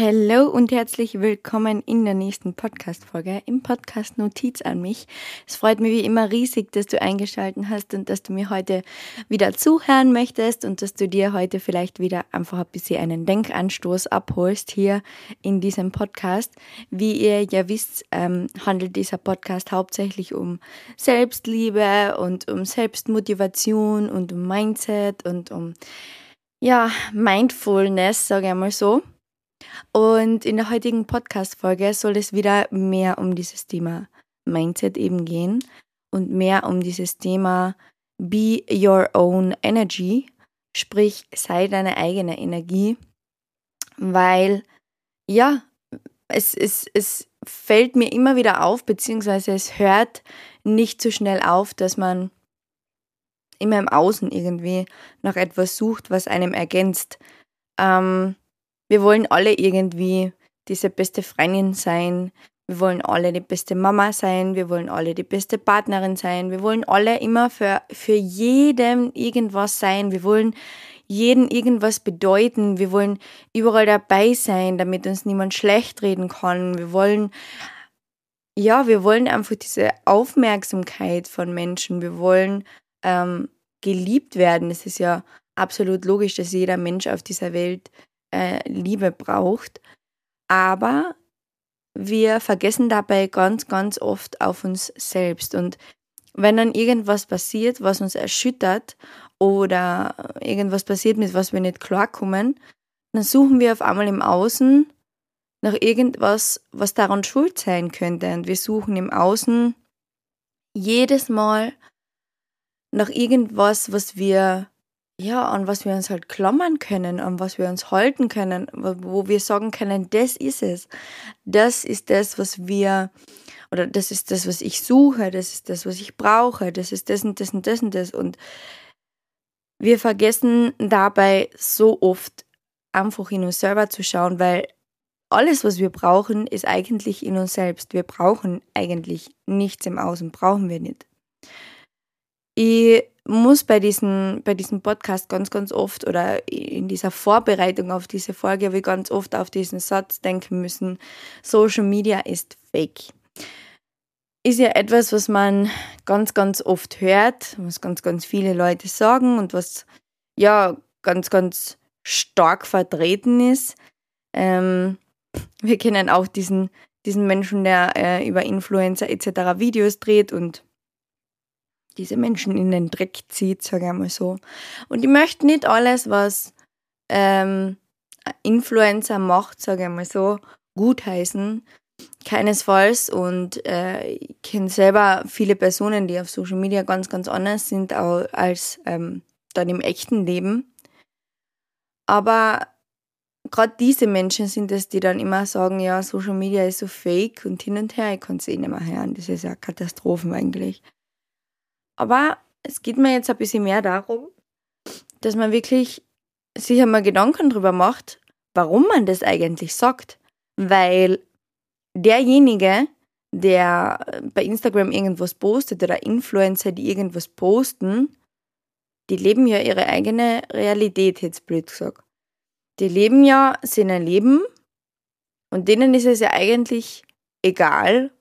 Hallo und herzlich willkommen in der nächsten Podcast-Folge im Podcast Notiz an mich. Es freut mich wie immer riesig, dass du eingeschaltet hast und dass du mir heute wieder zuhören möchtest und dass du dir heute vielleicht wieder einfach ein bisschen einen Denkanstoß abholst hier in diesem Podcast. Wie ihr ja wisst, ähm, handelt dieser Podcast hauptsächlich um Selbstliebe und um Selbstmotivation und um Mindset und um ja, Mindfulness, sage ich mal so. Und in der heutigen Podcast-Folge soll es wieder mehr um dieses Thema Mindset eben gehen und mehr um dieses Thema Be Your Own Energy, sprich sei deine eigene Energie, weil ja, es, es, es fällt mir immer wieder auf, beziehungsweise es hört nicht so schnell auf, dass man immer im Außen irgendwie nach etwas sucht, was einem ergänzt. Ähm, wir wollen alle irgendwie diese beste Freundin sein. Wir wollen alle die beste Mama sein. Wir wollen alle die beste Partnerin sein. Wir wollen alle immer für, für jeden irgendwas sein. Wir wollen jeden irgendwas bedeuten. Wir wollen überall dabei sein, damit uns niemand schlecht reden kann. Wir wollen, ja, wir wollen einfach diese Aufmerksamkeit von Menschen. Wir wollen ähm, geliebt werden. Es ist ja absolut logisch, dass jeder Mensch auf dieser Welt äh, Liebe braucht. Aber wir vergessen dabei ganz, ganz oft auf uns selbst. Und wenn dann irgendwas passiert, was uns erschüttert oder irgendwas passiert, mit was wir nicht klarkommen, dann suchen wir auf einmal im Außen nach irgendwas, was daran schuld sein könnte. Und wir suchen im Außen jedes Mal nach irgendwas, was wir ja, an was wir uns halt klammern können, an was wir uns halten können, wo wir sagen können, das ist es. Das ist das, was wir, oder das ist das, was ich suche, das ist das, was ich brauche, das ist das und das und das und das. Und wir vergessen dabei so oft einfach in uns selber zu schauen, weil alles, was wir brauchen, ist eigentlich in uns selbst. Wir brauchen eigentlich nichts im Außen, brauchen wir nicht. Ich muss bei diesem, bei diesem Podcast ganz, ganz oft oder in dieser Vorbereitung auf diese Folge habe ich ganz oft auf diesen Satz denken müssen, Social Media ist fake. Ist ja etwas, was man ganz, ganz oft hört, was ganz, ganz viele Leute sagen und was ja ganz, ganz stark vertreten ist. Ähm, wir kennen auch diesen, diesen Menschen, der äh, über Influencer etc. Videos dreht und diese Menschen in den Dreck zieht, sage ich mal so. Und ich möchte nicht alles, was ähm, Influencer macht, sage ich mal so, gutheißen. Keinesfalls. Und äh, ich kenne selber viele Personen, die auf Social Media ganz, ganz anders sind als ähm, dann im echten Leben. Aber gerade diese Menschen sind es, die dann immer sagen, ja, Social Media ist so fake und hin und her, ich kann es eh nicht mehr hören. Das ist ja Katastrophen eigentlich. Aber es geht mir jetzt ein bisschen mehr darum, dass man wirklich sich einmal Gedanken darüber macht, warum man das eigentlich sagt. Weil derjenige, der bei Instagram irgendwas postet oder Influencer, die irgendwas posten, die leben ja ihre eigene Realität, jetzt blöd gesagt. Die leben ja sein Leben und denen ist es ja eigentlich egal,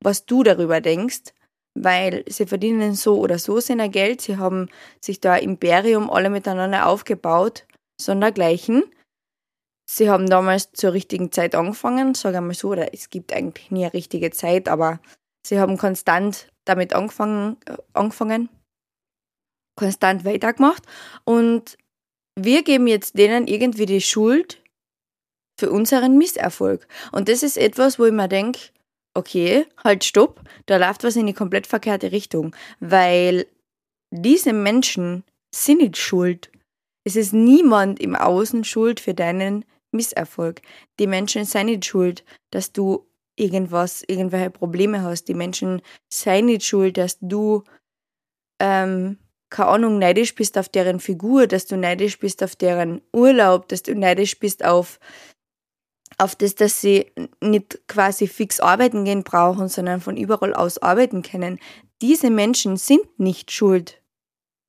was du darüber denkst, weil sie verdienen so oder so sein Geld. Sie haben sich da Imperium alle miteinander aufgebaut, sondergleichen. Sie haben damals zur richtigen Zeit angefangen, sage ich mal so, oder es gibt eigentlich nie eine richtige Zeit, aber sie haben konstant damit angefangen, äh, angefangen konstant weitergemacht und wir geben jetzt denen irgendwie die Schuld für unseren Misserfolg. Und das ist etwas, wo ich mir denke, okay, halt stopp, da läuft was in die komplett verkehrte Richtung, weil diese Menschen sind nicht schuld. Es ist niemand im Außen schuld für deinen Misserfolg. Die Menschen sind nicht schuld, dass du irgendwas, irgendwelche Probleme hast. Die Menschen sind nicht schuld, dass du, ähm, keine Ahnung, neidisch bist auf deren Figur, dass du neidisch bist auf deren Urlaub, dass du neidisch bist auf auf das, dass sie nicht quasi fix arbeiten gehen brauchen, sondern von überall aus arbeiten können. Diese Menschen sind nicht schuld.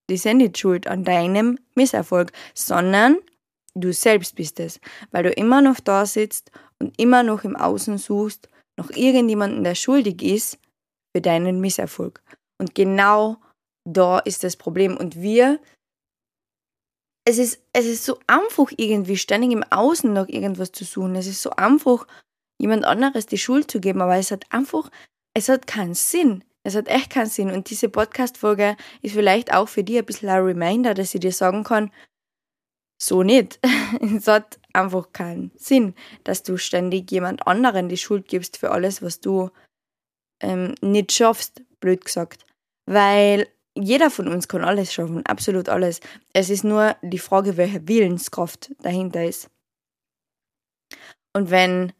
Die sind nicht schuld an deinem Misserfolg, sondern du selbst bist es, weil du immer noch da sitzt und immer noch im Außen suchst, noch irgendjemanden, der schuldig ist für deinen Misserfolg. Und genau da ist das Problem. Und wir, es ist, es ist so einfach irgendwie ständig im Außen noch irgendwas zu suchen. Es ist so einfach, jemand anderes die Schuld zu geben, aber es hat einfach, es hat keinen Sinn. Es hat echt keinen Sinn. Und diese Podcast-Folge ist vielleicht auch für dich ein bisschen ein Reminder, dass ich dir sagen kann, so nicht. es hat einfach keinen Sinn, dass du ständig jemand anderen die Schuld gibst für alles, was du ähm, nicht schaffst, blöd gesagt. Weil jeder von uns kann alles schaffen, absolut alles. Es ist nur die Frage, welche Willenskraft dahinter ist. Und wenn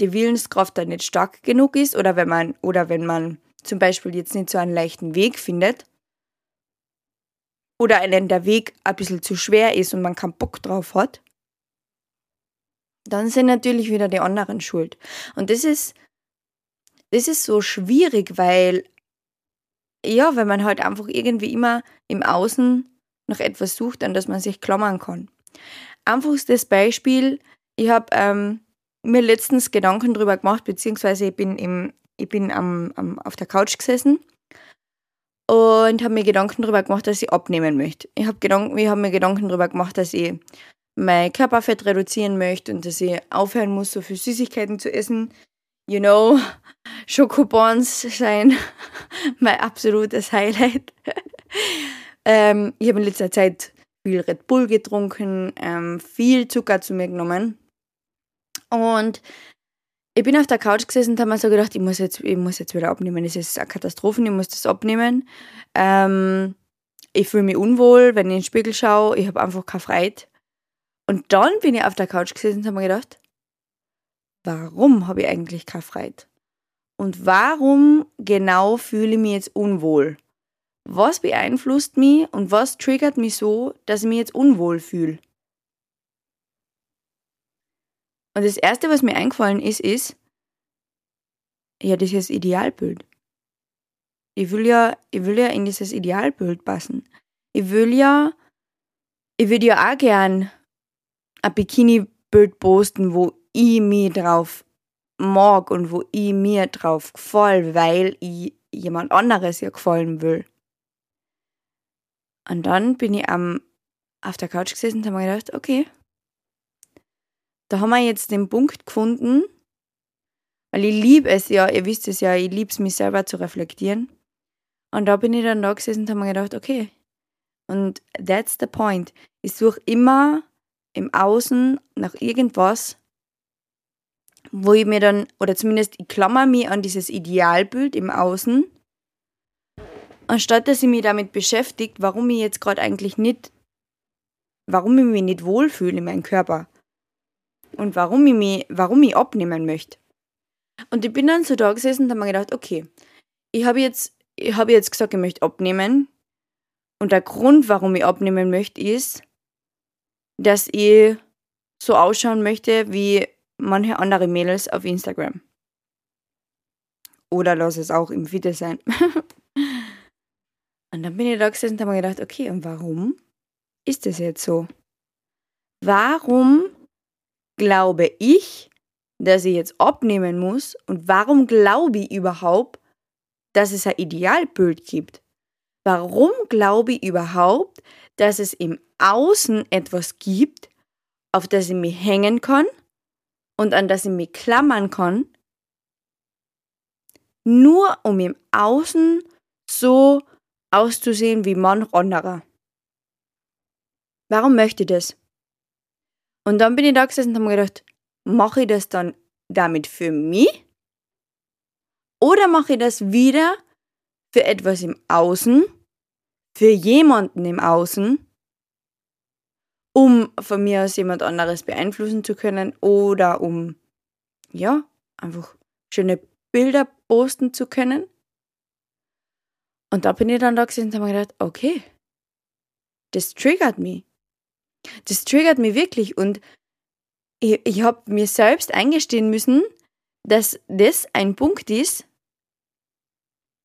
die Willenskraft dann nicht stark genug ist oder wenn man, oder wenn man zum Beispiel jetzt nicht so einen leichten Weg findet oder einen der Weg ein bisschen zu schwer ist und man keinen Bock drauf hat, dann sind natürlich wieder die anderen schuld. Und das ist, das ist so schwierig, weil, ja, wenn man halt einfach irgendwie immer im Außen nach etwas sucht, an das man sich klammern kann. Einfachstes Beispiel, ich habe ähm, mir letztens Gedanken drüber gemacht, beziehungsweise ich bin im ich bin am, am, auf der Couch gesessen und habe mir Gedanken darüber gemacht, dass ich abnehmen möchte. Ich habe hab mir Gedanken darüber gemacht, dass ich mein Körperfett reduzieren möchte und dass ich aufhören muss, so viel Süßigkeiten zu essen. You know, Schokobons sein mein absolutes Highlight. ähm, ich habe in letzter Zeit viel Red Bull getrunken, ähm, viel Zucker zu mir genommen. Und ich bin auf der Couch gesessen und habe mir so gedacht, ich muss jetzt, ich muss jetzt wieder abnehmen. Es ist eine Katastrophe, ich muss das abnehmen. Ähm, ich fühle mich unwohl, wenn ich in den Spiegel schaue. Ich habe einfach keine Freiheit. Und dann bin ich auf der Couch gesessen und habe mir gedacht, warum habe ich eigentlich keine Freiheit? Und warum genau fühle ich mich jetzt unwohl? Was beeinflusst mich und was triggert mich so, dass ich mich jetzt unwohl fühle? Und das Erste, was mir eingefallen ist, ist, ja, dieses Idealbild. Ich will ja, ich will ja in dieses Idealbild passen. Ich will ja, ich würde ja auch gern ein Bikini-Bild posten, wo ich mich drauf mag und wo ich mir drauf gefall, weil ich jemand anderes ja gefallen will. Und dann bin ich am, auf der Couch gesessen und habe mir gedacht, okay, da haben wir jetzt den Punkt gefunden, weil ich liebe es ja, ihr wisst es ja, ich liebe es, mich selber zu reflektieren. Und da bin ich dann da gesessen und habe mir gedacht, okay, und that's the point. Ich suche immer im Außen nach irgendwas, wo ich mir dann, oder zumindest ich klammer mich an dieses Idealbild im Außen, anstatt dass ich mich damit beschäftigt, warum ich jetzt gerade eigentlich nicht, warum ich mich nicht wohlfühle in meinem Körper und warum ich, mich, warum ich abnehmen möchte. Und ich bin dann so da gesessen und habe mir gedacht, okay, ich habe jetzt, ich habe jetzt gesagt, ich möchte abnehmen. Und der Grund, warum ich abnehmen möchte, ist, dass ich so ausschauen möchte wie manche andere Mädels auf Instagram. Oder lass es auch im Video sein. und dann bin ich da gesessen und habe mir gedacht, okay, und warum ist das jetzt so? Warum glaube ich, dass ich jetzt abnehmen muss und warum glaube ich überhaupt, dass es ein Idealbild gibt? Warum glaube ich überhaupt, dass es im Außen etwas gibt, auf das ich mich hängen kann und an das ich mich klammern kann, nur um im Außen so auszusehen wie manch anderer? Warum möchte ich das? Und dann bin ich da gesessen und habe mir gedacht, mache ich das dann damit für mich? Oder mache ich das wieder für etwas im Außen, für jemanden im Außen, um von mir aus jemand anderes beeinflussen zu können oder um, ja, einfach schöne Bilder posten zu können? Und da bin ich dann da gesessen und habe mir gedacht, okay, das triggert mich das triggert mich wirklich und ich, ich habe mir selbst eingestehen müssen, dass das ein Punkt ist,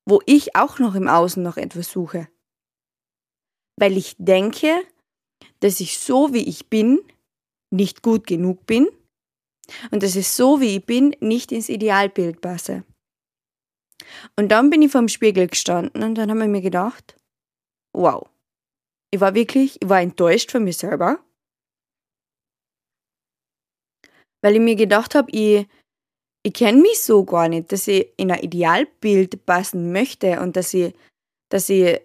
wo ich auch noch im Außen noch etwas suche. Weil ich denke, dass ich so wie ich bin nicht gut genug bin und dass ich so, wie ich bin, nicht ins Idealbild passe. Und dann bin ich vor dem Spiegel gestanden und dann habe ich mir gedacht, wow, ich war wirklich, ich war enttäuscht von mir selber, weil ich mir gedacht habe, ich, ich kenne mich so gar nicht, dass ich in ein Idealbild passen möchte und dass ich, dass ich,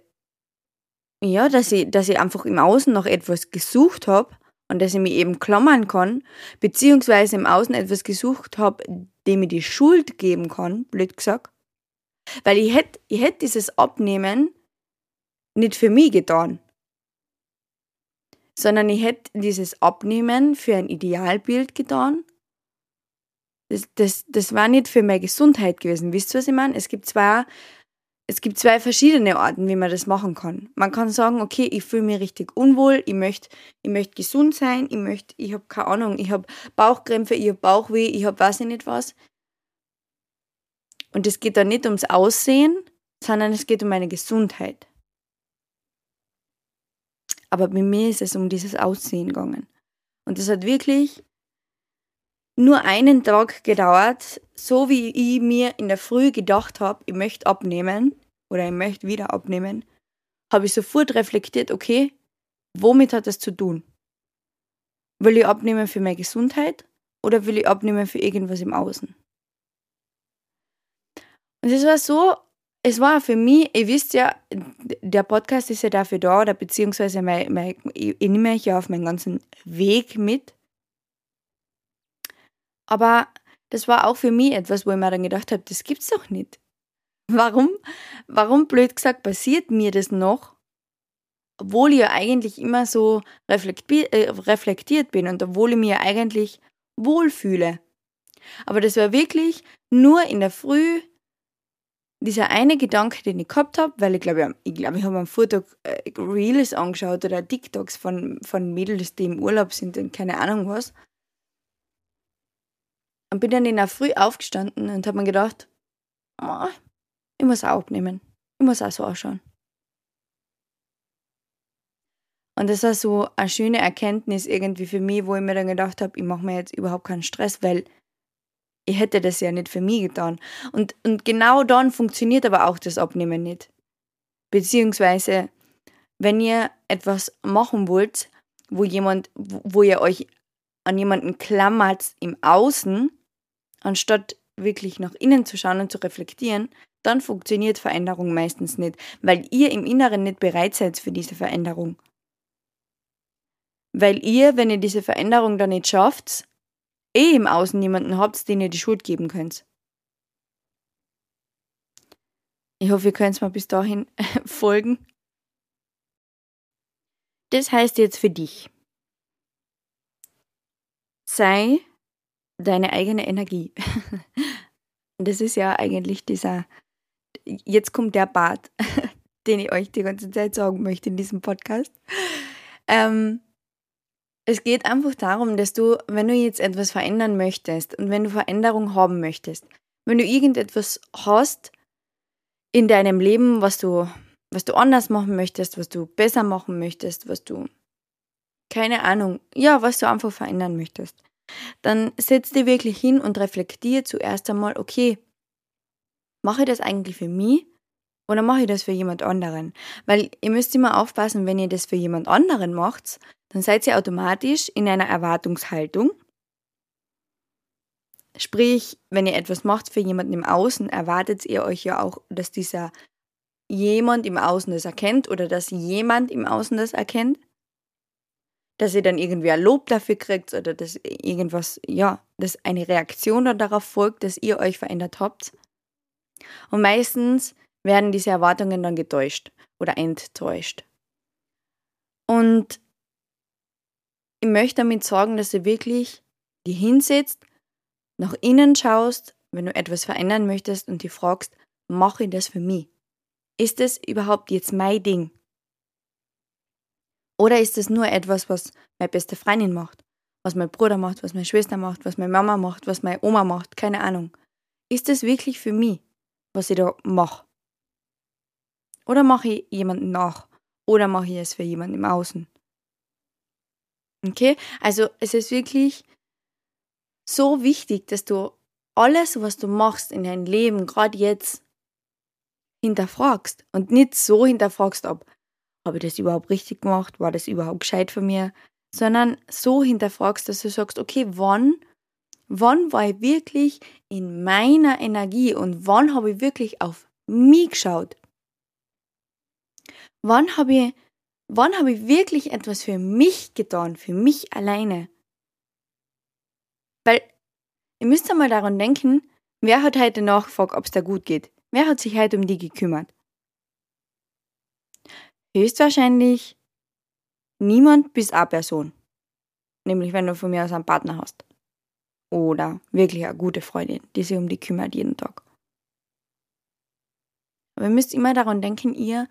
ja, dass ich, dass ich einfach im Außen noch etwas gesucht habe und dass ich mich eben klammern kann, beziehungsweise im Außen etwas gesucht habe, dem ich die Schuld geben kann, blöd gesagt. Weil ich hätte ich hätt dieses Abnehmen nicht für mich getan, sondern ich hätte dieses Abnehmen für ein Idealbild getan. Das, das, das war nicht für meine Gesundheit gewesen. Wisst ihr, was ich meine? Es gibt zwei es gibt zwei verschiedene Arten, wie man das machen kann. Man kann sagen, okay, ich fühle mich richtig unwohl, ich möchte ich möcht gesund sein, ich möchte, ich habe keine Ahnung, ich habe Bauchkrämpfe, ich habe Bauchweh, ich habe weiß ich nicht was. Und es geht da nicht ums Aussehen, sondern es geht um meine Gesundheit. Aber bei mir ist es um dieses Aussehen gegangen. Und das hat wirklich nur einen Tag gedauert, so wie ich mir in der Früh gedacht habe, ich möchte abnehmen oder ich möchte wieder abnehmen, habe ich sofort reflektiert, okay, womit hat das zu tun? Will ich abnehmen für meine Gesundheit oder will ich abnehmen für irgendwas im Außen? Und es war so, es war für mich, ihr wisst ja, der Podcast ist ja dafür da, oder beziehungsweise mein, mein, ich, ich nehme euch ja auf meinen ganzen Weg mit. Aber das war auch für mich etwas, wo ich mir dann gedacht habe, das gibt's doch nicht. Warum, warum blöd gesagt, passiert mir das noch, obwohl ich ja eigentlich immer so reflektiert, äh, reflektiert bin und obwohl ich mir eigentlich wohlfühle. Aber das war wirklich nur in der Früh dieser eine Gedanke, den ich gehabt habe, weil ich glaube, ich, glaub, ich habe am Vortag äh, Reels angeschaut oder TikToks von, von Mädels, die im Urlaub sind und keine Ahnung was. Und bin dann in der Früh aufgestanden und habe mir gedacht, oh, ich muss auch abnehmen. Ich muss auch so ausschauen. Und das war so eine schöne Erkenntnis irgendwie für mich, wo ich mir dann gedacht habe, ich mache mir jetzt überhaupt keinen Stress, weil ich hätte das ja nicht für mich getan. Und, und genau dann funktioniert aber auch das Abnehmen nicht. Beziehungsweise, wenn ihr etwas machen wollt, wo jemand, wo ihr euch an jemanden klammert im Außen, anstatt wirklich nach innen zu schauen und zu reflektieren, dann funktioniert Veränderung meistens nicht, weil ihr im Inneren nicht bereit seid für diese Veränderung. Weil ihr, wenn ihr diese Veränderung dann nicht schafft, eh im Außen jemanden habt, den ihr die Schuld geben könnt. Ich hoffe, ihr könnt mir bis dahin folgen. Das heißt jetzt für dich. Sei deine eigene Energie. das ist ja eigentlich dieser, jetzt kommt der Part, den ich euch die ganze Zeit sagen möchte in diesem Podcast. Ähm, es geht einfach darum, dass du, wenn du jetzt etwas verändern möchtest und wenn du Veränderung haben möchtest, wenn du irgendetwas hast in deinem Leben, was du, was du anders machen möchtest, was du besser machen möchtest, was du, keine Ahnung, ja, was du einfach verändern möchtest, dann setz dich wirklich hin und reflektier zuerst einmal, okay, mache ich das eigentlich für mich oder mache ich das für jemand anderen? Weil ihr müsst immer aufpassen, wenn ihr das für jemand anderen macht, dann seid ihr automatisch in einer Erwartungshaltung. Sprich, wenn ihr etwas macht für jemanden im Außen, erwartet ihr euch ja auch, dass dieser jemand im Außen das erkennt oder dass jemand im Außen das erkennt. Dass ihr dann irgendwie ein Lob dafür kriegt oder dass irgendwas, ja, dass eine Reaktion darauf folgt, dass ihr euch verändert habt. Und meistens werden diese Erwartungen dann getäuscht oder enttäuscht. Und ich möchte damit sagen, dass du wirklich die hinsetzt, nach innen schaust, wenn du etwas verändern möchtest und die fragst, mache ich das für mich? Ist das überhaupt jetzt mein Ding? Oder ist das nur etwas, was meine beste Freundin macht, was mein Bruder macht, was meine Schwester macht, was meine Mama macht, was meine Oma macht, keine Ahnung. Ist das wirklich für mich, was ich da mache? Oder mache ich jemanden nach? Oder mache ich es für jemanden im Außen? Okay? Also es ist wirklich so wichtig, dass du alles, was du machst in deinem Leben, gerade jetzt, hinterfragst. Und nicht so hinterfragst, ob habe ich das überhaupt richtig gemacht, war das überhaupt gescheit von mir, sondern so hinterfragst, dass du sagst, okay, wann, wann war ich wirklich in meiner Energie und wann habe ich wirklich auf mich geschaut? Wann habe ich, wann habe ich wirklich etwas für mich getan, für mich alleine? Weil ihr müsst einmal daran denken, wer hat heute nachgefragt, ob es dir gut geht? Wer hat sich heute um die gekümmert? Höchstwahrscheinlich niemand bis eine Person. Nämlich wenn du von mir aus einen Partner hast. Oder wirklich eine gute Freundin, die sich um die kümmert jeden Tag. Aber ihr müsst immer daran denken, ihr,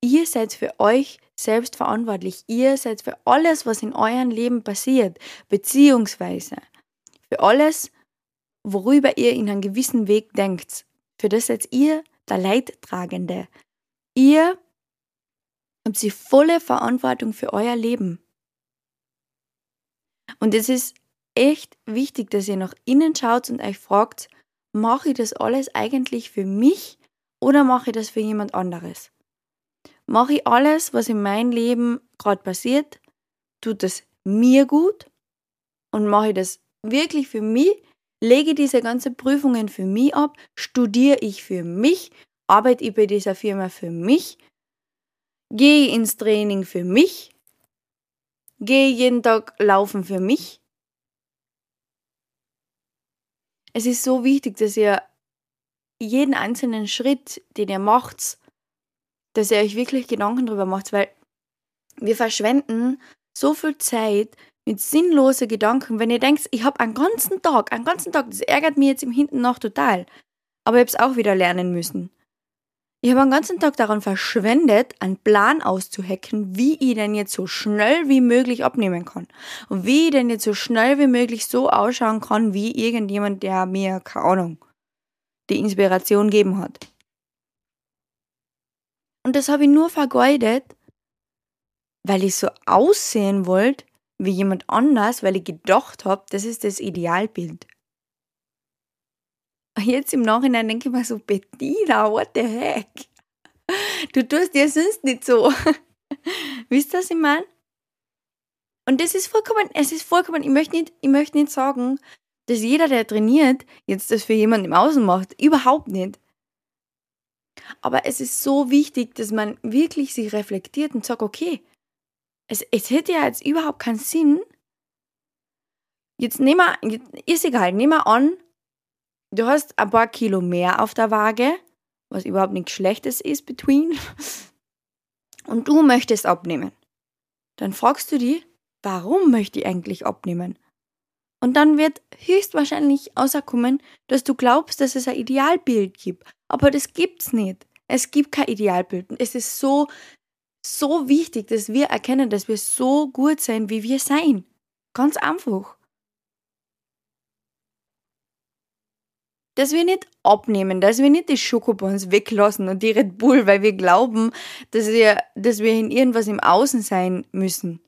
ihr seid für euch selbst verantwortlich. Ihr seid für alles, was in eurem Leben passiert, beziehungsweise für alles, worüber ihr in einem gewissen Weg denkt. Für das seid ihr der Leidtragende. Ihr habt die volle Verantwortung für euer Leben. Und es ist echt wichtig, dass ihr nach innen schaut und euch fragt, mache ich das alles eigentlich für mich oder mache ich das für jemand anderes? Mache ich alles, was in meinem Leben gerade passiert, tut das mir gut? Und mache ich das wirklich für mich, lege diese ganzen Prüfungen für mich ab, studiere ich für mich, arbeite ich bei dieser Firma für mich, gehe ins Training für mich, gehe jeden Tag laufen für mich. Es ist so wichtig, dass ihr jeden einzelnen Schritt, den ihr macht, dass ihr euch wirklich Gedanken darüber macht, weil wir verschwenden so viel Zeit mit sinnlosen Gedanken, wenn ihr denkt, ich habe einen ganzen Tag, einen ganzen Tag, das ärgert mich jetzt im Hinten noch total. Aber ich habe es auch wieder lernen müssen. Ich habe einen ganzen Tag daran verschwendet, einen Plan auszuhacken, wie ich denn jetzt so schnell wie möglich abnehmen kann. Und wie ich denn jetzt so schnell wie möglich so ausschauen kann, wie irgendjemand, der mir, keine Ahnung, die Inspiration geben hat. Und das habe ich nur vergeudet, weil ich so aussehen wollte, wie jemand anders, weil ich gedacht habe, das ist das Idealbild. Jetzt im Nachhinein denke ich mir so, Bettina, what the heck? Du tust dir sonst nicht so. Wisst ihr, was ich meine? Und das ist vollkommen, es ist vollkommen, ich möchte nicht, ich möchte nicht sagen, dass jeder, der trainiert, jetzt das für jemanden im Außen macht. Überhaupt nicht. Aber es ist so wichtig, dass man wirklich sich reflektiert und sagt, okay, es, es hätte ja jetzt überhaupt keinen Sinn. Jetzt nehmen wir, ist egal, nehmen wir an, du hast ein paar Kilo mehr auf der Waage, was überhaupt nichts Schlechtes ist between, und du möchtest abnehmen. Dann fragst du dich, warum möchte ich eigentlich abnehmen? Und dann wird höchstwahrscheinlich außerkommen, dass du glaubst, dass es ein Idealbild gibt. Aber das gibt's nicht. Es gibt kein Idealbild. Es ist so so wichtig, dass wir erkennen, dass wir so gut sein, wie wir sein. Ganz einfach. Dass wir nicht abnehmen, dass wir nicht die Schokobons weglassen und die Red Bull, weil wir glauben, dass wir, dass wir in irgendwas im Außen sein müssen.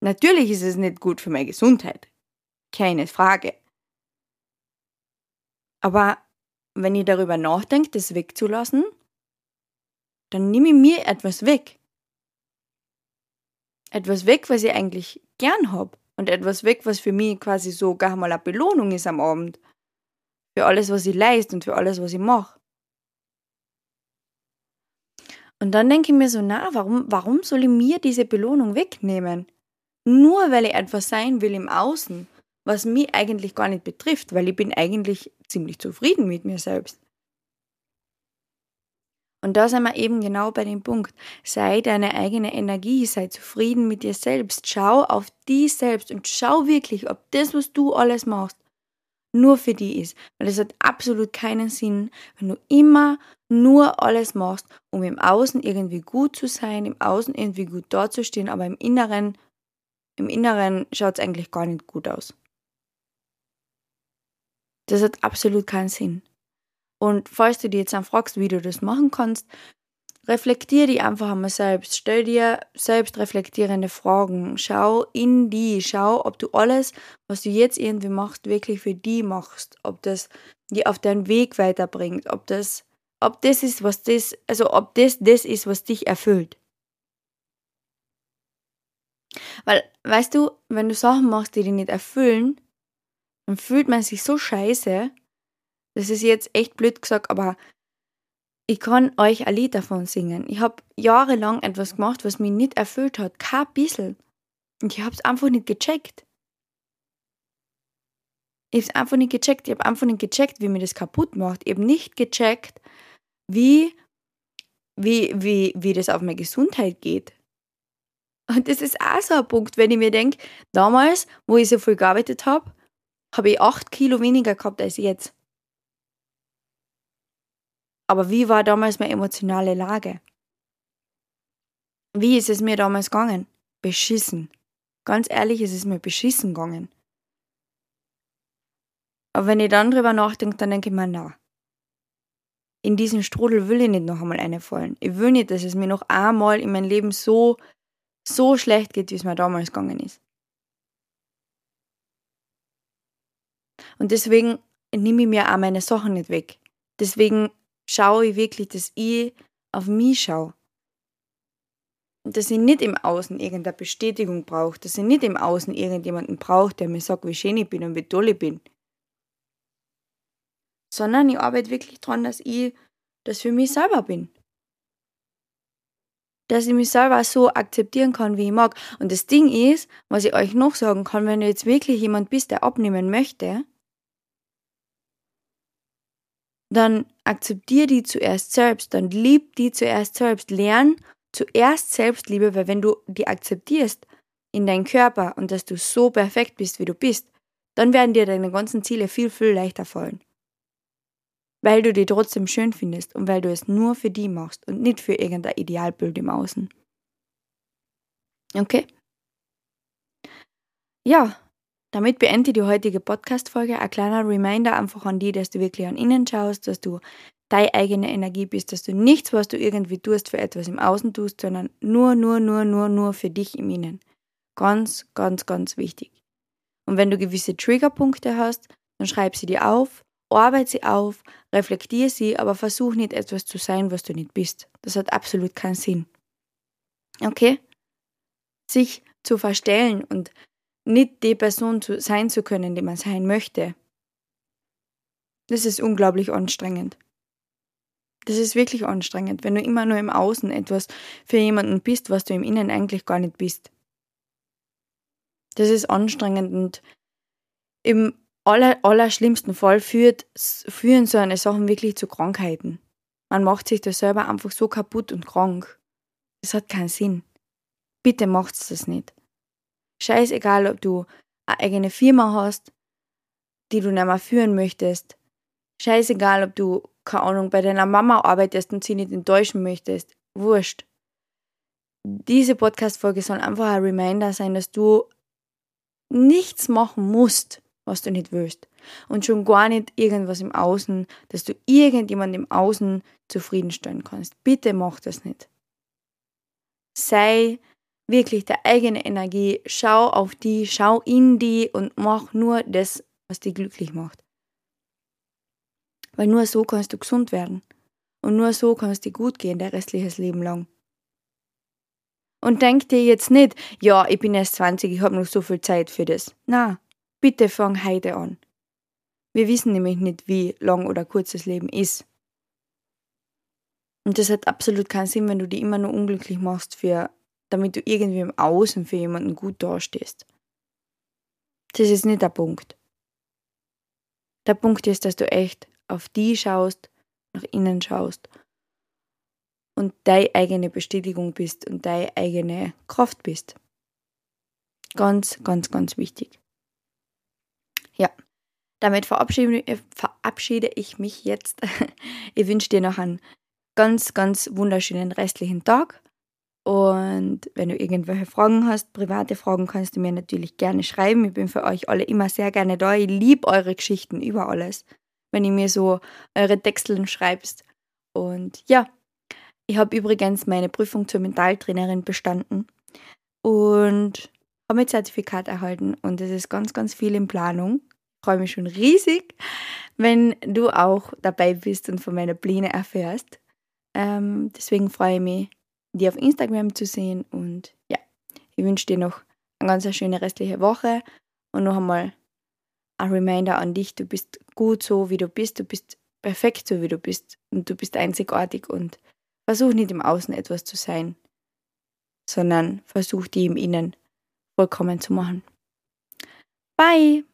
Natürlich ist es nicht gut für meine Gesundheit. Keine Frage. Aber wenn ihr darüber nachdenkt, das wegzulassen, dann nehme ich mir etwas weg. Etwas weg, was ich eigentlich gern habe. Und etwas weg, was für mich quasi so gar mal eine Belohnung ist am Abend. Für alles, was ich leiste und für alles, was ich mache. Und dann denke ich mir so, na, warum, warum soll ich mir diese Belohnung wegnehmen? Nur weil ich etwas sein will im Außen, was mich eigentlich gar nicht betrifft, weil ich bin eigentlich ziemlich zufrieden mit mir selbst. Und da sind wir eben genau bei dem Punkt. Sei deine eigene Energie, sei zufrieden mit dir selbst. Schau auf dich selbst und schau wirklich, ob das, was du alles machst, nur für die ist. Weil es hat absolut keinen Sinn, wenn du immer nur alles machst, um im Außen irgendwie gut zu sein, im Außen irgendwie gut dazustehen, aber im Inneren, im Inneren schaut es eigentlich gar nicht gut aus. Das hat absolut keinen Sinn. Und falls du dir jetzt dann fragst, wie du das machen kannst, reflektier die einfach einmal selbst. Stell dir selbst reflektierende Fragen. Schau in die. Schau, ob du alles, was du jetzt irgendwie machst, wirklich für die machst. Ob das die auf deinen Weg weiterbringt. Ob das, ob das ist, was das, also ob das das ist, was dich erfüllt. Weil, weißt du, wenn du Sachen machst, die dich nicht erfüllen, dann fühlt man sich so scheiße. Das ist jetzt echt blöd gesagt, aber ich kann euch ein Lied davon singen. Ich habe jahrelang etwas gemacht, was mich nicht erfüllt hat. Kein bisschen. Und ich habe es einfach nicht gecheckt. Ich habe es einfach nicht gecheckt. Ich habe einfach nicht gecheckt, wie mir das kaputt macht. Ich habe nicht gecheckt, wie, wie, wie, wie das auf meine Gesundheit geht. Und das ist auch so ein Punkt, wenn ich mir denke, damals, wo ich so viel gearbeitet habe, habe ich acht Kilo weniger gehabt als jetzt. Aber wie war damals meine emotionale Lage? Wie ist es mir damals gegangen? Beschissen. Ganz ehrlich, ist es mir beschissen gegangen. Aber wenn ich dann drüber nachdenke, dann denke ich mir, na, in diesen Strudel will ich nicht noch einmal reinfallen. Ich will nicht, dass es mir noch einmal in meinem Leben so, so schlecht geht, wie es mir damals gegangen ist. Und deswegen nehme ich mir auch meine Sachen nicht weg. Deswegen schaue ich wirklich, dass ich auf mich schaue. Dass ich nicht im Außen irgendeine Bestätigung brauche, dass ich nicht im Außen irgendjemanden brauche, der mir sagt, wie schön ich bin und wie toll ich bin. Sondern ich arbeite wirklich daran, dass ich das für mich selber bin. Dass ich mich selber so akzeptieren kann, wie ich mag. Und das Ding ist, was ich euch noch sagen kann, wenn du jetzt wirklich jemand bist, der abnehmen möchte, dann akzeptier die zuerst selbst, dann lieb die zuerst selbst. Lern zuerst Selbstliebe, weil wenn du die akzeptierst in deinen Körper und dass du so perfekt bist, wie du bist, dann werden dir deine ganzen Ziele viel, viel leichter fallen. Weil du die trotzdem schön findest und weil du es nur für die machst und nicht für irgendein Idealbild im Außen. Okay? Ja, damit beende die heutige Podcast-Folge. Ein kleiner Reminder einfach an die, dass du wirklich an innen schaust, dass du deine eigene Energie bist, dass du nichts, was du irgendwie tust, für etwas im Außen tust, sondern nur, nur, nur, nur, nur für dich im Innen. Ganz, ganz, ganz wichtig. Und wenn du gewisse Triggerpunkte hast, dann schreib sie dir auf, arbeite sie auf, reflektiere sie, aber versuch nicht etwas zu sein, was du nicht bist. Das hat absolut keinen Sinn. Okay? Sich zu verstellen und nicht die Person zu, sein zu können, die man sein möchte. Das ist unglaublich anstrengend. Das ist wirklich anstrengend, wenn du immer nur im Außen etwas für jemanden bist, was du im Innen eigentlich gar nicht bist. Das ist anstrengend und im aller, allerschlimmsten Fall führt, führen so eine Sachen wirklich zu Krankheiten. Man macht sich da selber einfach so kaputt und krank. Das hat keinen Sinn. Bitte macht's das nicht. Scheißegal, ob du eine eigene Firma hast, die du nicht mehr führen möchtest. Scheißegal, ob du, keine Ahnung, bei deiner Mama arbeitest und sie nicht enttäuschen möchtest. Wurscht. Diese Podcast-Folge soll einfach ein Reminder sein, dass du nichts machen musst, was du nicht willst. Und schon gar nicht irgendwas im Außen, dass du irgendjemand im Außen zufriedenstellen kannst. Bitte mach das nicht. Sei wirklich der eigene Energie, schau auf die, schau in die und mach nur das, was dich glücklich macht. Weil nur so kannst du gesund werden. Und nur so kann es dir gut gehen, der restliches Leben lang. Und denk dir jetzt nicht, ja, ich bin erst 20, ich habe noch so viel Zeit für das. Na, bitte fang heute an. Wir wissen nämlich nicht, wie lang oder kurz das Leben ist. Und das hat absolut keinen Sinn, wenn du dich immer nur unglücklich machst für damit du irgendwie im Außen für jemanden gut dastehst. Das ist nicht der Punkt. Der Punkt ist, dass du echt auf die schaust, nach innen schaust und deine eigene Bestätigung bist und deine eigene Kraft bist. Ganz, ganz, ganz wichtig. Ja, damit verabschiede, verabschiede ich mich jetzt. Ich wünsche dir noch einen ganz, ganz wunderschönen restlichen Tag und wenn du irgendwelche Fragen hast, private Fragen, kannst du mir natürlich gerne schreiben. Ich bin für euch alle immer sehr gerne da. Ich liebe eure Geschichten über alles, wenn ihr mir so eure Texteln schreibst. Und ja, Ich habe übrigens meine Prüfung zur Mentaltrainerin bestanden und habe mein Zertifikat erhalten und es ist ganz, ganz viel in Planung. Ich freue mich schon riesig, wenn du auch dabei bist und von meiner Pläne erfährst. Ähm, deswegen freue ich mich, die auf Instagram zu sehen und ja, ich wünsche dir noch eine ganz schöne restliche Woche und noch einmal ein Reminder an dich, du bist gut so, wie du bist, du bist perfekt so, wie du bist und du bist einzigartig und versuch nicht im Außen etwas zu sein, sondern versuch die im Innen vollkommen zu machen. Bye!